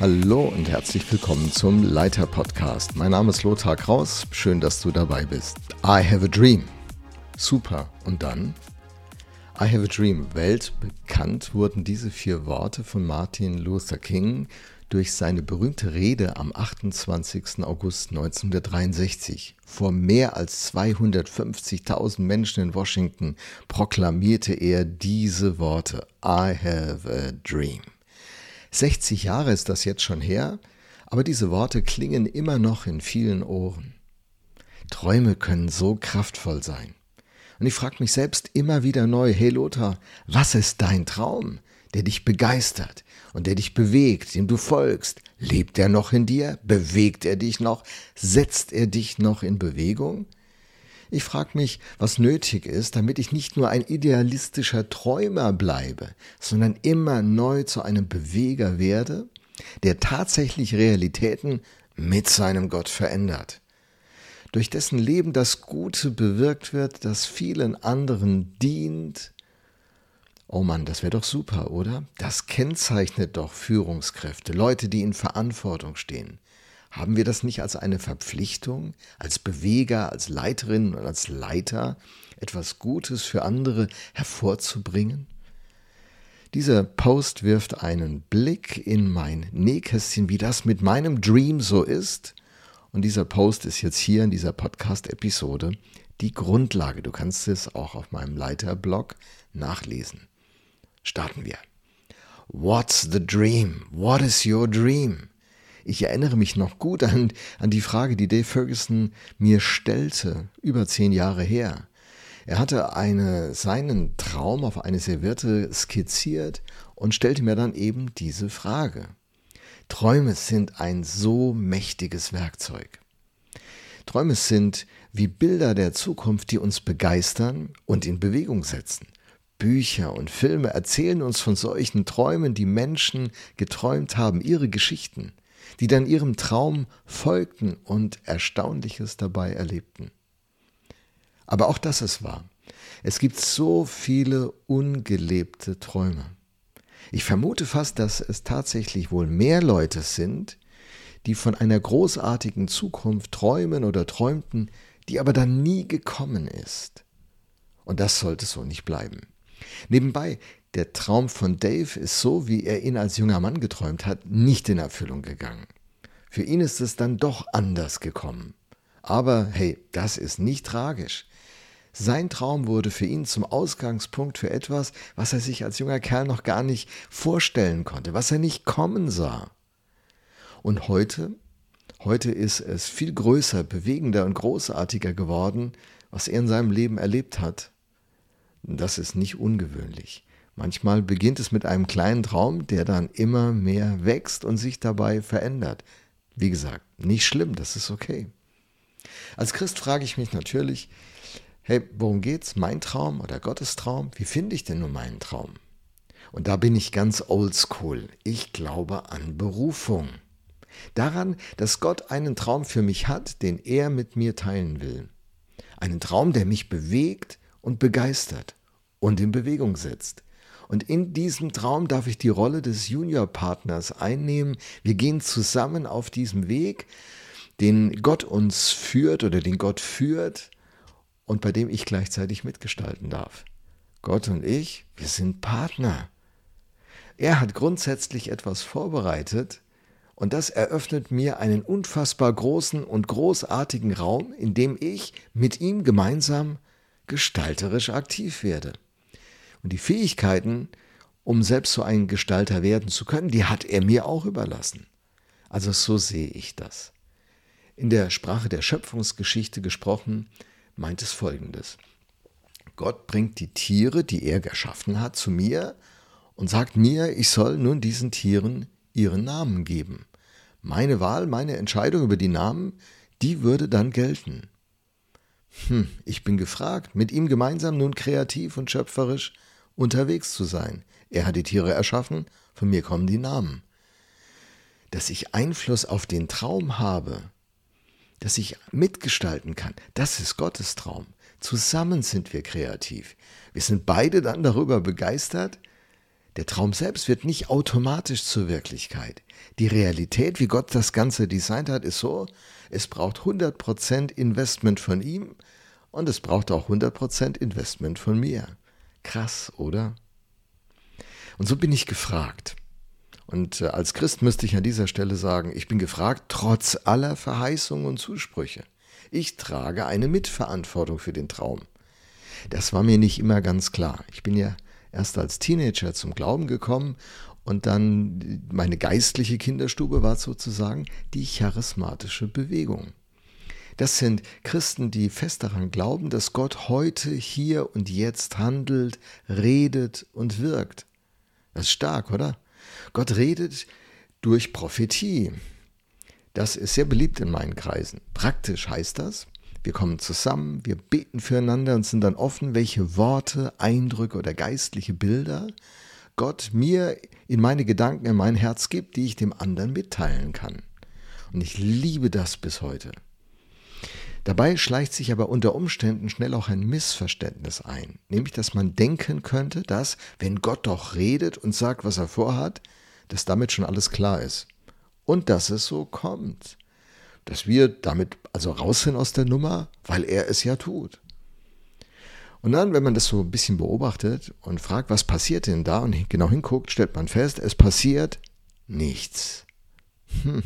Hallo und herzlich willkommen zum Leiter Podcast. Mein Name ist Lothar Kraus. Schön, dass du dabei bist. I have a dream. Super. Und dann? I have a dream. Weltbekannt wurden diese vier Worte von Martin Luther King durch seine berühmte Rede am 28. August 1963. Vor mehr als 250.000 Menschen in Washington proklamierte er diese Worte. I have a dream. 60 Jahre ist das jetzt schon her, aber diese Worte klingen immer noch in vielen Ohren. Träume können so kraftvoll sein. Und ich frage mich selbst immer wieder neu, hey Lothar, was ist dein Traum, der dich begeistert und der dich bewegt, dem du folgst? Lebt er noch in dir? Bewegt er dich noch? Setzt er dich noch in Bewegung? Ich frage mich, was nötig ist, damit ich nicht nur ein idealistischer Träumer bleibe, sondern immer neu zu einem Beweger werde, der tatsächlich Realitäten mit seinem Gott verändert. Durch dessen Leben das Gute bewirkt wird, das vielen anderen dient. Oh Mann, das wäre doch super, oder? Das kennzeichnet doch Führungskräfte, Leute, die in Verantwortung stehen. Haben wir das nicht als eine Verpflichtung, als Beweger, als Leiterin und als Leiter, etwas Gutes für andere hervorzubringen? Dieser Post wirft einen Blick in mein Nähkästchen, wie das mit meinem Dream so ist. Und dieser Post ist jetzt hier in dieser Podcast-Episode die Grundlage. Du kannst es auch auf meinem Leiterblog nachlesen. Starten wir. What's the dream? What is your dream? Ich erinnere mich noch gut an, an die Frage, die Dave Ferguson mir stellte, über zehn Jahre her. Er hatte eine, seinen Traum auf eine Serviette skizziert und stellte mir dann eben diese Frage. Träume sind ein so mächtiges Werkzeug. Träume sind wie Bilder der Zukunft, die uns begeistern und in Bewegung setzen. Bücher und Filme erzählen uns von solchen Träumen, die Menschen geträumt haben, ihre Geschichten die dann ihrem Traum folgten und Erstaunliches dabei erlebten. Aber auch das ist wahr. Es gibt so viele ungelebte Träume. Ich vermute fast, dass es tatsächlich wohl mehr Leute sind, die von einer großartigen Zukunft träumen oder träumten, die aber dann nie gekommen ist. Und das sollte so nicht bleiben. Nebenbei, der Traum von Dave ist so, wie er ihn als junger Mann geträumt hat, nicht in Erfüllung gegangen. Für ihn ist es dann doch anders gekommen. Aber hey, das ist nicht tragisch. Sein Traum wurde für ihn zum Ausgangspunkt für etwas, was er sich als junger Kerl noch gar nicht vorstellen konnte, was er nicht kommen sah. Und heute, heute ist es viel größer, bewegender und großartiger geworden, was er in seinem Leben erlebt hat. Das ist nicht ungewöhnlich. Manchmal beginnt es mit einem kleinen Traum, der dann immer mehr wächst und sich dabei verändert. Wie gesagt, nicht schlimm, das ist okay. Als Christ frage ich mich natürlich, hey, worum geht's? Mein Traum oder Gottes Traum? Wie finde ich denn nur meinen Traum? Und da bin ich ganz oldschool. Ich glaube an Berufung. Daran, dass Gott einen Traum für mich hat, den er mit mir teilen will. Einen Traum, der mich bewegt und begeistert und in Bewegung setzt. Und in diesem Traum darf ich die Rolle des Juniorpartners einnehmen. Wir gehen zusammen auf diesem Weg, den Gott uns führt oder den Gott führt und bei dem ich gleichzeitig mitgestalten darf. Gott und ich, wir sind Partner. Er hat grundsätzlich etwas vorbereitet und das eröffnet mir einen unfassbar großen und großartigen Raum, in dem ich mit ihm gemeinsam gestalterisch aktiv werde. Und die Fähigkeiten, um selbst so ein Gestalter werden zu können, die hat er mir auch überlassen. Also so sehe ich das. In der Sprache der Schöpfungsgeschichte gesprochen, meint es folgendes. Gott bringt die Tiere, die er geschaffen hat, zu mir und sagt mir, ich soll nun diesen Tieren ihren Namen geben. Meine Wahl, meine Entscheidung über die Namen, die würde dann gelten. Hm, ich bin gefragt, mit ihm gemeinsam nun kreativ und schöpferisch unterwegs zu sein. Er hat die Tiere erschaffen, von mir kommen die Namen. Dass ich Einfluss auf den Traum habe, dass ich mitgestalten kann, das ist Gottes Traum. Zusammen sind wir kreativ. Wir sind beide dann darüber begeistert, Der Traum selbst wird nicht automatisch zur Wirklichkeit. Die Realität, wie Gott das Ganze designt hat, ist so, es braucht 100% Investment von ihm und es braucht auch 100% Investment von mir. Krass, oder? Und so bin ich gefragt. Und äh, als Christ müsste ich an dieser Stelle sagen, ich bin gefragt, trotz aller Verheißungen und Zusprüche. Ich trage eine Mitverantwortung für den Traum. Das war mir nicht immer ganz klar. Ich bin ja erst als Teenager zum Glauben gekommen und dann meine geistliche Kinderstube war sozusagen die charismatische Bewegung. Das sind Christen, die fest daran glauben, dass Gott heute, hier und jetzt handelt, redet und wirkt. Das ist stark, oder? Gott redet durch Prophetie. Das ist sehr beliebt in meinen Kreisen. Praktisch heißt das, wir kommen zusammen, wir beten füreinander und sind dann offen, welche Worte, Eindrücke oder geistliche Bilder Gott mir in meine Gedanken, in mein Herz gibt, die ich dem anderen mitteilen kann. Und ich liebe das bis heute. Dabei schleicht sich aber unter Umständen schnell auch ein Missverständnis ein, nämlich dass man denken könnte, dass, wenn Gott doch redet und sagt, was er vorhat, dass damit schon alles klar ist. Und dass es so kommt dass wir damit also raus sind aus der Nummer, weil er es ja tut. Und dann, wenn man das so ein bisschen beobachtet und fragt, was passiert denn da und genau hinguckt, stellt man fest, es passiert nichts. Hm,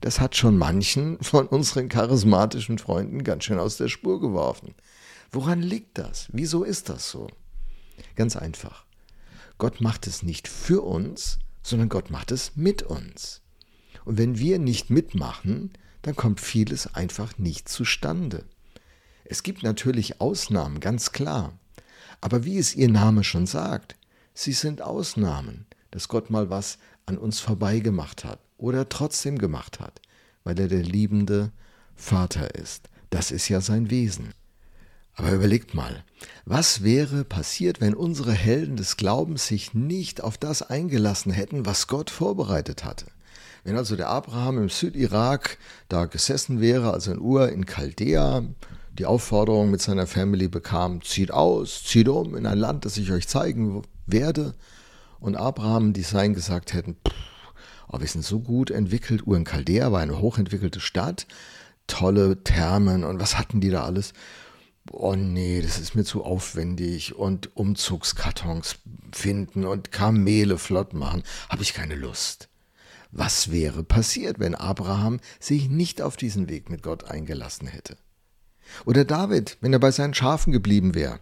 das hat schon manchen von unseren charismatischen Freunden ganz schön aus der Spur geworfen. Woran liegt das? Wieso ist das so? Ganz einfach. Gott macht es nicht für uns, sondern Gott macht es mit uns. Und wenn wir nicht mitmachen, dann kommt vieles einfach nicht zustande. Es gibt natürlich Ausnahmen, ganz klar. Aber wie es ihr Name schon sagt, sie sind Ausnahmen, dass Gott mal was an uns vorbeigemacht hat oder trotzdem gemacht hat, weil er der liebende Vater ist. Das ist ja sein Wesen. Aber überlegt mal, was wäre passiert, wenn unsere Helden des Glaubens sich nicht auf das eingelassen hätten, was Gott vorbereitet hatte? Wenn also der Abraham im Südirak da gesessen wäre, also in Ur in Chaldea, die Aufforderung mit seiner Family bekam, zieht aus, zieht um in ein Land, das ich euch zeigen werde, und Abraham die Sein gesagt hätten, pff, oh, wir sind so gut entwickelt, Ur in Chaldea war eine hochentwickelte Stadt, tolle Thermen und was hatten die da alles? Oh nee, das ist mir zu aufwendig und Umzugskartons finden und Kamele flott machen, habe ich keine Lust. Was wäre passiert, wenn Abraham sich nicht auf diesen Weg mit Gott eingelassen hätte? Oder David, wenn er bei seinen Schafen geblieben wäre?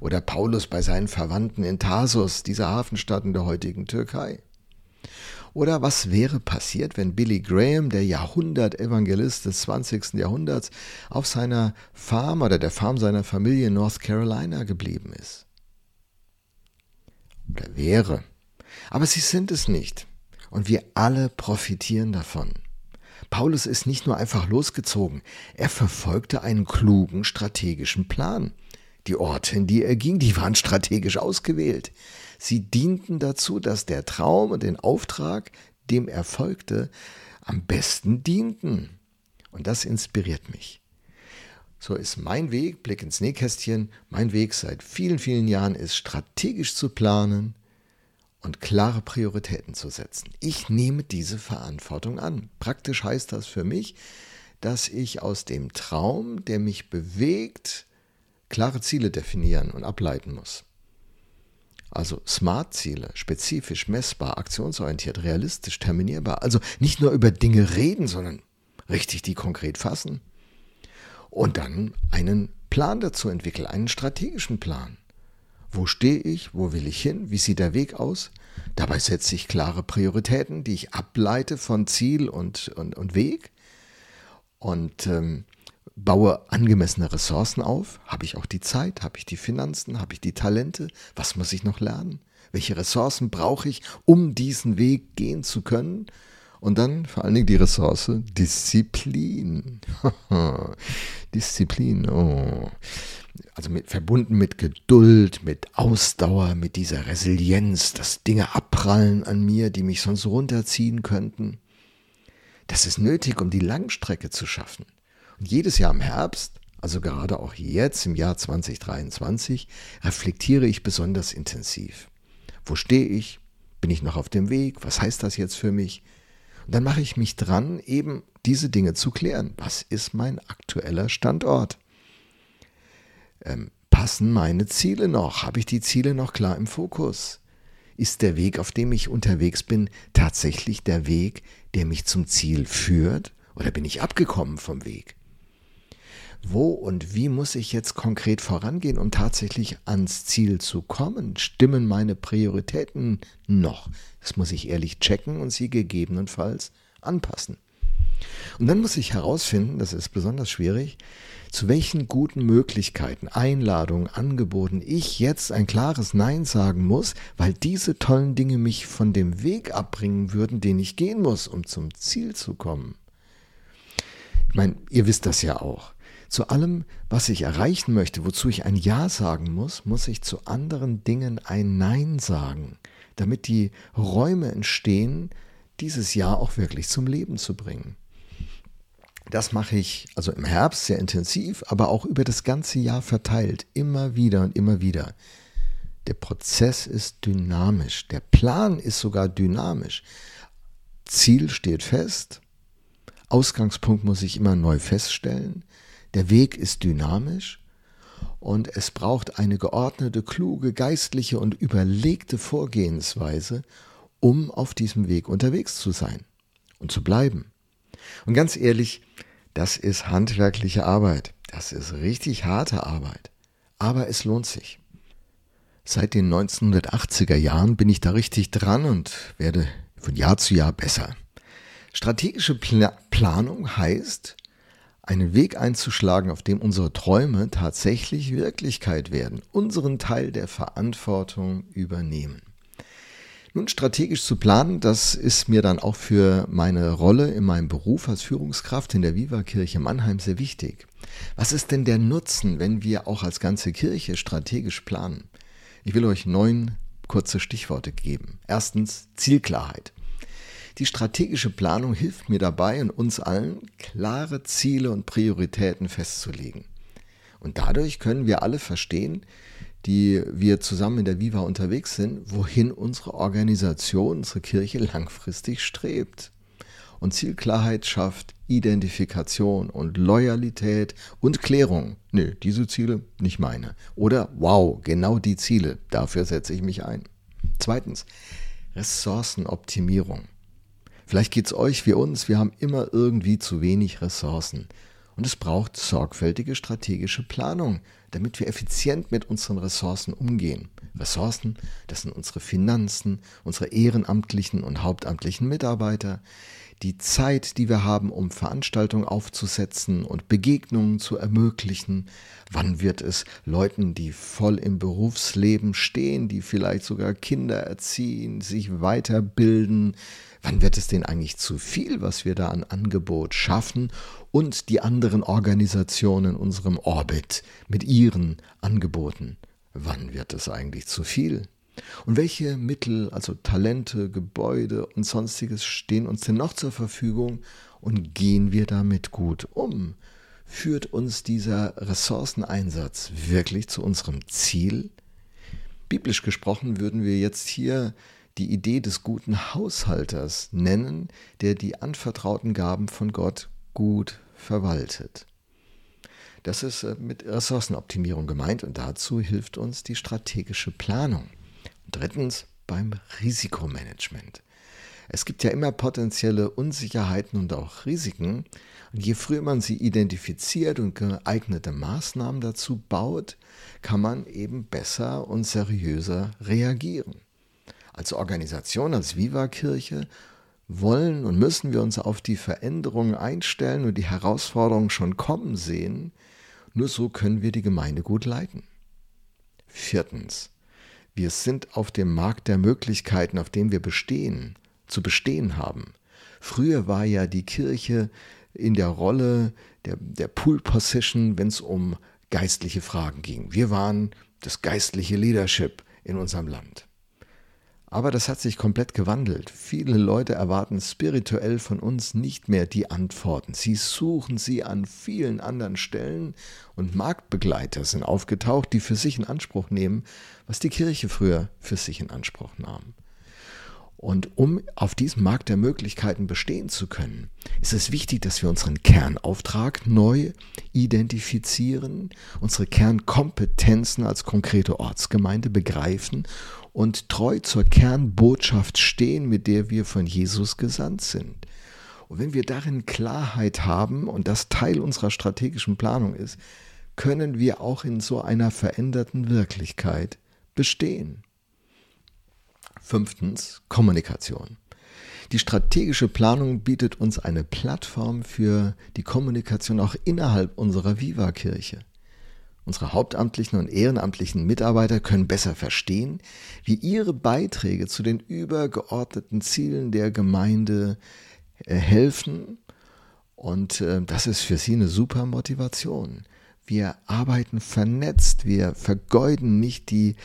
Oder Paulus bei seinen Verwandten in Tarsus, dieser Hafenstadt in der heutigen Türkei? Oder was wäre passiert, wenn Billy Graham, der Jahrhundert-Evangelist des 20. Jahrhunderts, auf seiner Farm oder der Farm seiner Familie in North Carolina geblieben ist? Oder wäre. Aber sie sind es nicht und wir alle profitieren davon. Paulus ist nicht nur einfach losgezogen, er verfolgte einen klugen strategischen Plan. Die Orte, in die er ging, die waren strategisch ausgewählt. Sie dienten dazu, dass der Traum und den Auftrag, dem er folgte, am besten dienten. Und das inspiriert mich. So ist mein Weg, Blick ins Nähkästchen, mein Weg seit vielen, vielen Jahren ist strategisch zu planen, und klare Prioritäten zu setzen. Ich nehme diese Verantwortung an. Praktisch heißt das für mich, dass ich aus dem Traum, der mich bewegt, klare Ziele definieren und ableiten muss. Also Smart-Ziele, spezifisch, messbar, aktionsorientiert, realistisch, terminierbar. Also nicht nur über Dinge reden, sondern richtig die konkret fassen. Und dann einen Plan dazu entwickeln, einen strategischen Plan. Wo stehe ich? Wo will ich hin? Wie sieht der Weg aus? Dabei setze ich klare Prioritäten, die ich ableite von Ziel und, und, und Weg und ähm, baue angemessene Ressourcen auf. Habe ich auch die Zeit? Habe ich die Finanzen? Habe ich die Talente? Was muss ich noch lernen? Welche Ressourcen brauche ich, um diesen Weg gehen zu können? Und dann vor allen Dingen die Ressource Disziplin. Disziplin, oh also mit, verbunden mit Geduld, mit Ausdauer, mit dieser Resilienz, dass Dinge abprallen an mir, die mich sonst runterziehen könnten. Das ist nötig, um die Langstrecke zu schaffen. Und jedes Jahr im Herbst, also gerade auch jetzt im Jahr 2023, reflektiere ich besonders intensiv. Wo stehe ich? Bin ich noch auf dem Weg? Was heißt das jetzt für mich? Und dann mache ich mich dran, eben diese Dinge zu klären. Was ist mein aktueller Standort? Ähm, passen meine Ziele noch? Habe ich die Ziele noch klar im Fokus? Ist der Weg, auf dem ich unterwegs bin, tatsächlich der Weg, der mich zum Ziel führt? Oder bin ich abgekommen vom Weg? Wo und wie muss ich jetzt konkret vorangehen, um tatsächlich ans Ziel zu kommen? Stimmen meine Prioritäten noch? Das muss ich ehrlich checken und sie gegebenenfalls anpassen. Und dann muss ich herausfinden, das ist besonders schwierig, zu welchen guten Möglichkeiten, Einladungen, Angeboten ich jetzt ein klares Nein sagen muss, weil diese tollen Dinge mich von dem Weg abbringen würden, den ich gehen muss, um zum Ziel zu kommen. Ich meine, ihr wisst das ja auch. Zu allem, was ich erreichen möchte, wozu ich ein Ja sagen muss, muss ich zu anderen Dingen ein Nein sagen, damit die Räume entstehen, dieses Ja auch wirklich zum Leben zu bringen. Das mache ich also im Herbst sehr intensiv, aber auch über das ganze Jahr verteilt, immer wieder und immer wieder. Der Prozess ist dynamisch, der Plan ist sogar dynamisch. Ziel steht fest, Ausgangspunkt muss ich immer neu feststellen, der Weg ist dynamisch und es braucht eine geordnete, kluge, geistliche und überlegte Vorgehensweise, um auf diesem Weg unterwegs zu sein und zu bleiben. Und ganz ehrlich, das ist handwerkliche Arbeit. Das ist richtig harte Arbeit. Aber es lohnt sich. Seit den 1980er Jahren bin ich da richtig dran und werde von Jahr zu Jahr besser. Strategische Pla Planung heißt, einen Weg einzuschlagen, auf dem unsere Träume tatsächlich Wirklichkeit werden, unseren Teil der Verantwortung übernehmen. Nun, strategisch zu planen, das ist mir dann auch für meine Rolle in meinem Beruf als Führungskraft in der Viva-Kirche Mannheim sehr wichtig. Was ist denn der Nutzen, wenn wir auch als ganze Kirche strategisch planen? Ich will euch neun kurze Stichworte geben. Erstens Zielklarheit. Die strategische Planung hilft mir dabei und uns allen, klare Ziele und Prioritäten festzulegen. Und dadurch können wir alle verstehen, die wir zusammen in der Viva unterwegs sind, wohin unsere Organisation, unsere Kirche langfristig strebt. Und Zielklarheit schafft Identifikation und Loyalität und Klärung. Nö, diese Ziele nicht meine. Oder wow, genau die Ziele, dafür setze ich mich ein. Zweitens, Ressourcenoptimierung. Vielleicht geht es euch wie uns, wir haben immer irgendwie zu wenig Ressourcen. Und es braucht sorgfältige strategische Planung, damit wir effizient mit unseren Ressourcen umgehen. Ressourcen, das sind unsere Finanzen, unsere ehrenamtlichen und hauptamtlichen Mitarbeiter, die Zeit, die wir haben, um Veranstaltungen aufzusetzen und Begegnungen zu ermöglichen. Wann wird es Leuten, die voll im Berufsleben stehen, die vielleicht sogar Kinder erziehen, sich weiterbilden, Wann wird es denn eigentlich zu viel, was wir da an Angebot schaffen und die anderen Organisationen in unserem Orbit mit ihren Angeboten? Wann wird es eigentlich zu viel? Und welche Mittel, also Talente, Gebäude und sonstiges stehen uns denn noch zur Verfügung und gehen wir damit gut um? Führt uns dieser Ressourceneinsatz wirklich zu unserem Ziel? Biblisch gesprochen würden wir jetzt hier die Idee des guten Haushalters nennen, der die anvertrauten Gaben von Gott gut verwaltet. Das ist äh, mit Ressourcenoptimierung gemeint und dazu hilft uns die strategische Planung. Und drittens beim Risikomanagement. Es gibt ja immer potenzielle Unsicherheiten und auch Risiken. Und je früher man sie identifiziert und geeignete Maßnahmen dazu baut, kann man eben besser und seriöser reagieren als Organisation, als Viva-Kirche wollen und müssen wir uns auf die Veränderungen einstellen und die Herausforderungen schon kommen sehen. Nur so können wir die Gemeinde gut leiten. Viertens. Wir sind auf dem Markt der Möglichkeiten, auf dem wir bestehen, zu bestehen haben. Früher war ja die Kirche in der Rolle der, der Pool Position, wenn es um geistliche Fragen ging. Wir waren das geistliche Leadership in unserem Land. Aber das hat sich komplett gewandelt. Viele Leute erwarten spirituell von uns nicht mehr die Antworten. Sie suchen sie an vielen anderen Stellen und Marktbegleiter sind aufgetaucht, die für sich in Anspruch nehmen, was die Kirche früher für sich in Anspruch nahm. Und um auf diesem Markt der Möglichkeiten bestehen zu können, ist es wichtig, dass wir unseren Kernauftrag neu identifizieren, unsere Kernkompetenzen als konkrete Ortsgemeinde begreifen und treu zur Kernbotschaft stehen, mit der wir von Jesus gesandt sind. Und wenn wir darin Klarheit haben und das Teil unserer strategischen Planung ist, können wir auch in so einer veränderten Wirklichkeit bestehen. Fünftens, Kommunikation. Die strategische Planung bietet uns eine Plattform für die Kommunikation auch innerhalb unserer Viva-Kirche. Unsere hauptamtlichen und ehrenamtlichen Mitarbeiter können besser verstehen, wie ihre Beiträge zu den übergeordneten Zielen der Gemeinde äh, helfen. Und äh, das ist für sie eine super Motivation. Wir arbeiten vernetzt, wir vergeuden nicht die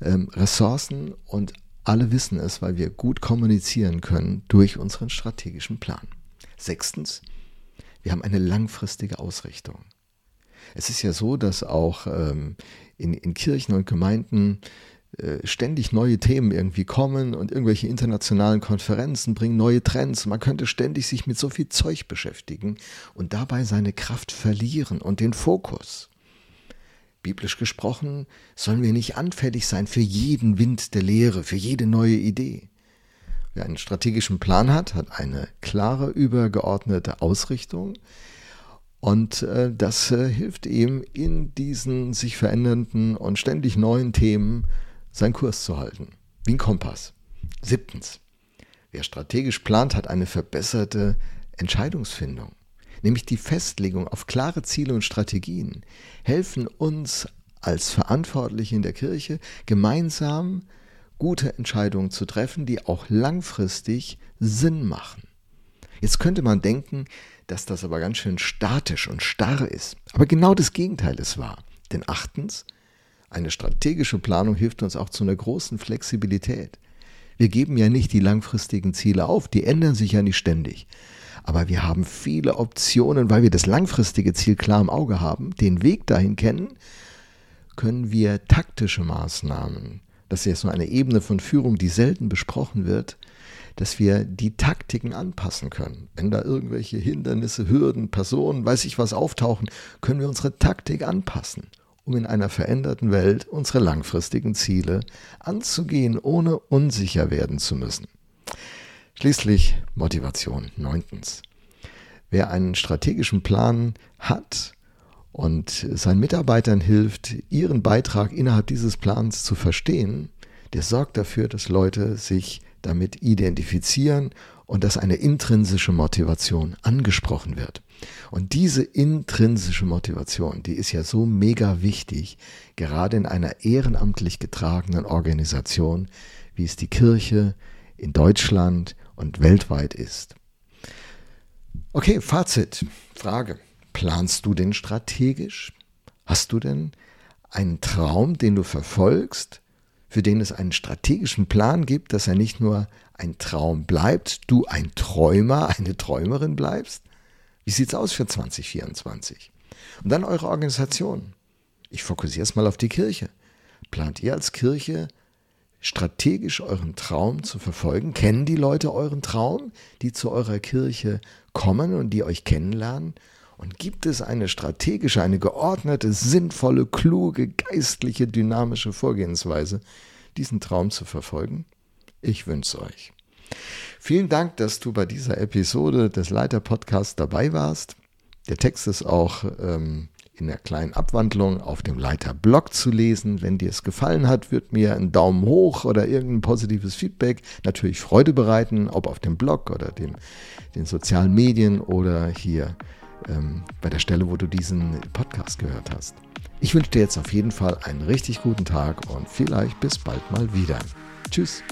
ähm, Ressourcen und alle wissen es, weil wir gut kommunizieren können durch unseren strategischen Plan. Sechstens, wir haben eine langfristige Ausrichtung. Es ist ja so, dass auch ähm, in, in Kirchen und Gemeinden äh, ständig neue Themen irgendwie kommen und irgendwelche internationalen Konferenzen bringen neue Trends. Man könnte ständig sich mit so viel Zeug beschäftigen und dabei seine Kraft verlieren und den Fokus. Biblisch gesprochen sollen wir nicht anfällig sein für jeden Wind der Lehre, für jede neue Idee. Wer einen strategischen Plan hat, hat eine klare, übergeordnete Ausrichtung. Und äh, das äh, hilft ihm, in diesen sich verändernden und ständig neuen Themen seinen Kurs zu halten. Wie ein Kompass. Siebtens. Wer strategisch plant, hat eine verbesserte Entscheidungsfindung nämlich die Festlegung auf klare Ziele und Strategien, helfen uns als Verantwortliche in der Kirche gemeinsam gute Entscheidungen zu treffen, die auch langfristig Sinn machen. Jetzt könnte man denken, dass das aber ganz schön statisch und starr ist. Aber genau das Gegenteil ist wahr. Denn achtens, eine strategische Planung hilft uns auch zu einer großen Flexibilität. Wir geben ja nicht die langfristigen Ziele auf, die ändern sich ja nicht ständig. Aber wir haben viele Optionen, weil wir das langfristige Ziel klar im Auge haben, den Weg dahin kennen, können wir taktische Maßnahmen, das ist jetzt nur eine Ebene von Führung, die selten besprochen wird, dass wir die Taktiken anpassen können. Wenn da irgendwelche Hindernisse, Hürden, Personen, weiß ich was auftauchen, können wir unsere Taktik anpassen, um in einer veränderten Welt unsere langfristigen Ziele anzugehen, ohne unsicher werden zu müssen. Schließlich Motivation. Neuntens. Wer einen strategischen Plan hat und seinen Mitarbeitern hilft, ihren Beitrag innerhalb dieses Plans zu verstehen, der sorgt dafür, dass Leute sich damit identifizieren und dass eine intrinsische Motivation angesprochen wird. Und diese intrinsische Motivation, die ist ja so mega wichtig, gerade in einer ehrenamtlich getragenen Organisation, wie es die Kirche in Deutschland und weltweit ist. Okay, Fazit, Frage. Planst du denn strategisch? Hast du denn einen Traum, den du verfolgst, für den es einen strategischen Plan gibt, dass er nicht nur ein Traum bleibt, du ein Träumer, eine Träumerin bleibst? Wie sieht es aus für 2024? Und dann eure Organisation. Ich fokussiere es mal auf die Kirche. Plant ihr als Kirche strategisch euren Traum zu verfolgen? Kennen die Leute euren Traum, die zu eurer Kirche kommen und die euch kennenlernen? Und gibt es eine strategische, eine geordnete, sinnvolle, kluge, geistliche, dynamische Vorgehensweise, diesen Traum zu verfolgen? Ich wünsche euch. Vielen Dank, dass du bei dieser Episode des Leiter Podcasts dabei warst. Der Text ist auch ähm, in der kleinen Abwandlung auf dem Leiter-Blog zu lesen. Wenn dir es gefallen hat, wird mir ein Daumen hoch oder irgendein positives Feedback natürlich Freude bereiten, ob auf dem Blog oder dem, den sozialen Medien oder hier ähm, bei der Stelle, wo du diesen Podcast gehört hast. Ich wünsche dir jetzt auf jeden Fall einen richtig guten Tag und vielleicht bis bald mal wieder. Tschüss.